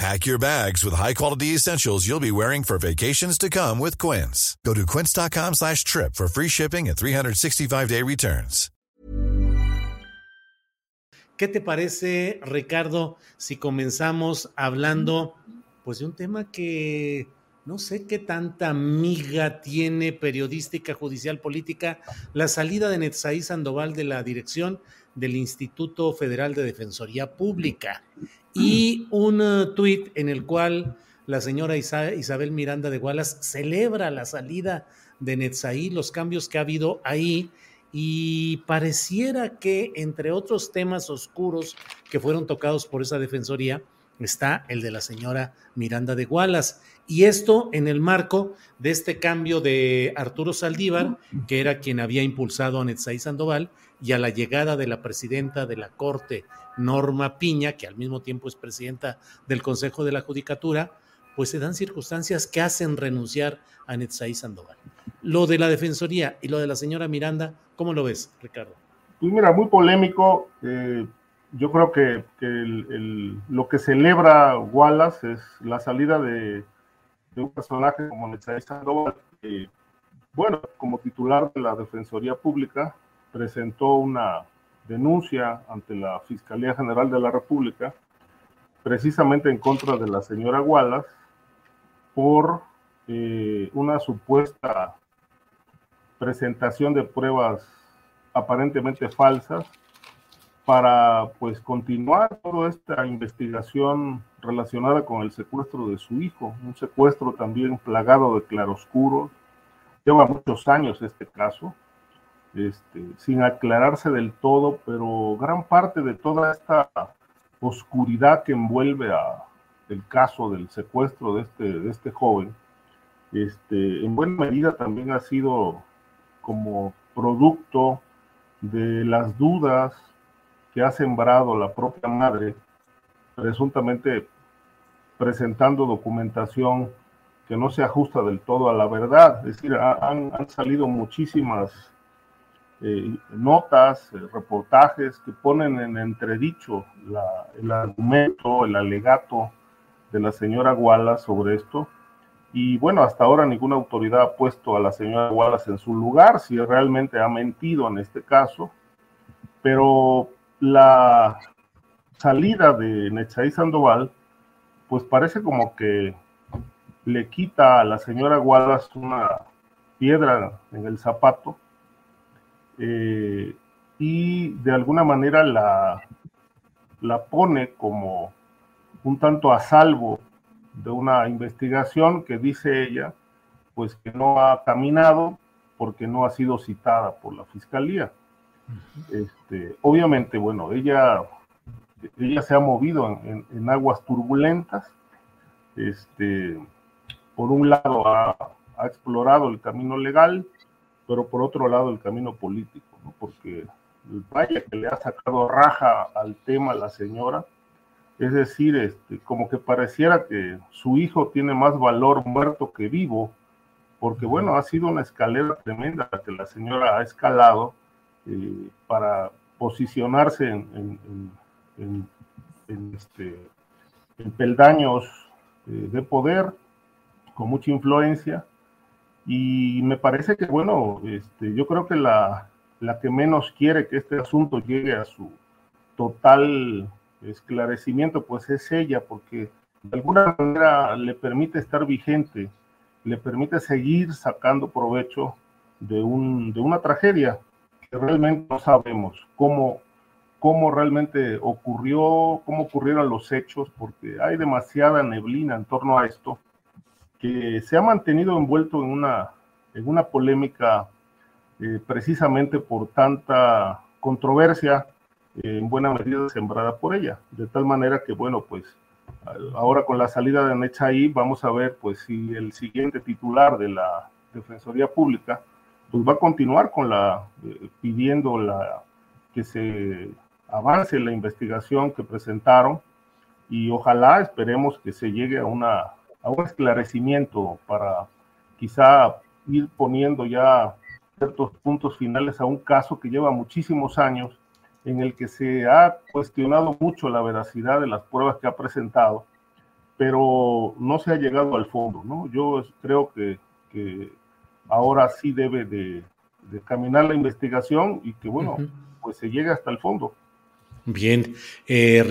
Pack your bags with high-quality essentials you'll be wearing for vacations to come with Quince. Go to quince.com slash trip for free shipping and 365-day returns. ¿Qué te parece, Ricardo, si comenzamos hablando pues de un tema que no sé qué tanta miga tiene periodística, judicial, política, la salida de Netzaí Sandoval de la dirección del Instituto Federal de Defensoría Pública y un uh, tuit en el cual la señora Isabel Miranda de Gualas celebra la salida de Netzaí, los cambios que ha habido ahí y pareciera que entre otros temas oscuros que fueron tocados por esa defensoría está el de la señora Miranda de Gualas. Y esto en el marco de este cambio de Arturo Saldívar, que era quien había impulsado a Netzaí Sandoval, y a la llegada de la presidenta de la Corte, Norma Piña, que al mismo tiempo es presidenta del Consejo de la Judicatura, pues se dan circunstancias que hacen renunciar a Netzaí Sandoval. Lo de la Defensoría y lo de la señora Miranda, ¿cómo lo ves, Ricardo? Pues mira, muy polémico. Eh, yo creo que, lo que celebra Wallace es la salida de, un personaje como Netzaí Sandoval, que, bueno, como titular de la Defensoría Pública, presentó una denuncia ante la Fiscalía General de la República, precisamente en contra de la señora Wallace, por eh, una supuesta presentación de pruebas aparentemente falsas para pues continuar toda esta investigación relacionada con el secuestro de su hijo, un secuestro también plagado de claroscuros. Lleva muchos años este caso, este, sin aclararse del todo, pero gran parte de toda esta oscuridad que envuelve a el caso del secuestro de este, de este joven, este, en buena medida también ha sido como producto de las dudas que ha sembrado la propia madre, presuntamente presentando documentación que no se ajusta del todo a la verdad. Es decir, han, salido muchísimas eh, notas, eh, reportajes que ponen en entredicho el argumento, el alegato de la señora Wallace sobre esto. Y bueno, hasta ahora ninguna autoridad ha puesto a la señora Wallace en su lugar, si realmente ha mentido en este caso. Pero la salida de Nechaí Sandoval, pues parece como que le quita a la señora Wallace una piedra en el zapato eh, y de alguna manera la, la pone como un tanto a salvo de una investigación que dice ella, pues que no ha caminado porque no ha sido citada por la fiscalía. Este, obviamente, bueno, ella, ella se ha movido en, aguas turbulentas. Este, por un lado ha, explorado el camino legal, pero por otro lado el camino político, ¿no? porque vaya que le ha sacado raja al tema la señora, es decir, este, como que pareciera que su hijo tiene más valor muerto que vivo, porque bueno, ha sido una escalera tremenda que la señora ha escalado eh, para posicionarse en, este, peldaños eh, de poder con mucha influencia. Y me parece que, bueno, este, yo creo que la, la que menos quiere que este asunto llegue a su total esclarecimiento, pues es ella, porque de alguna manera le permite estar vigente, le permite seguir sacando provecho de, un, de una tragedia que realmente no sabemos cómo, cómo realmente ocurrió, cómo ocurrieron los hechos, porque hay demasiada neblina en torno a esto, que se ha mantenido envuelto en una, en una polémica eh, precisamente por tanta controversia, eh, en buena medida sembrada por ella. De tal manera que, bueno, pues ahora con la salida de Nechaí vamos a ver pues si el siguiente titular de la Defensoría Pública pues va a continuar con la eh, pidiendo la que se avance la investigación que presentaron y ojalá esperemos que se llegue a una a un esclarecimiento para quizá ir poniendo ya ciertos puntos finales a un caso que lleva muchísimos años, en el que se ha cuestionado mucho la veracidad de las pruebas que ha presentado, pero no se ha llegado al fondo, ¿no? Yo creo que, que ahora sí debe de, de, caminar la investigación y que, bueno, uh -huh. pues se llegue hasta el fondo. Bien. Eh,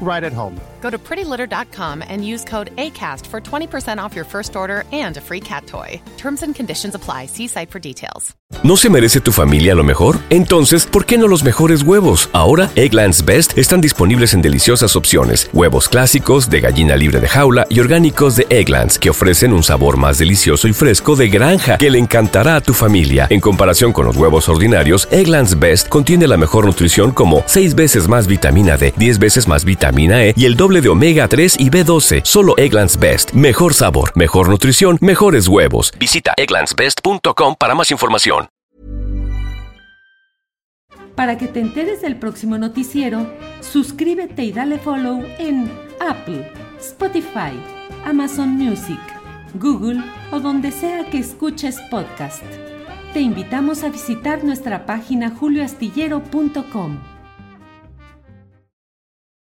right at home. Go to prettylitter.com and use code ACAST for 20% off your first order and a free cat toy. Terms and conditions apply. See site for details. ¿No se merece tu familia lo mejor? Entonces, ¿por qué no los mejores huevos? Ahora, Egglands Best están disponibles en deliciosas opciones. Huevos clásicos, de gallina libre de jaula y orgánicos de Egglands, que ofrecen un sabor más delicioso y fresco de granja que le encantará a tu familia. En comparación con los huevos ordinarios, Egglands Best contiene la mejor nutrición como 6 veces más vitamina D, 10 veces más E y el doble de omega 3 y B12. Solo Egglands Best. Mejor sabor, mejor nutrición, mejores huevos. Visita egglandsbest.com para más información. Para que te enteres del próximo noticiero, suscríbete y dale follow en Apple, Spotify, Amazon Music, Google o donde sea que escuches podcast. Te invitamos a visitar nuestra página julioastillero.com.